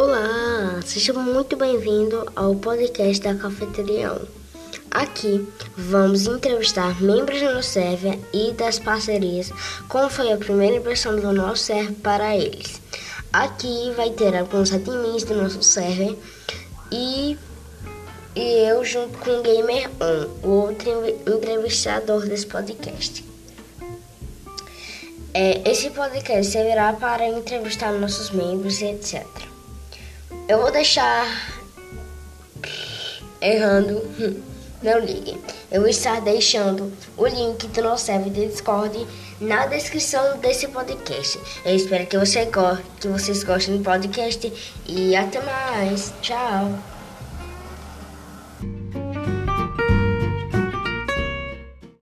Olá, seja muito bem-vindo ao podcast da Cafeterião. Aqui vamos entrevistar membros do server e das parcerias, como foi a primeira impressão do nosso server para eles. Aqui vai ter alguns admins do nosso server e, e eu junto com o Gamer On, o outro entrevistador desse podcast. É, esse podcast servirá para entrevistar nossos membros e etc. Eu vou deixar errando, não ligue. Eu vou estar deixando o link do nosso server de Discord na descrição desse podcast. Eu espero que, você que vocês gostem do podcast e até mais. Tchau.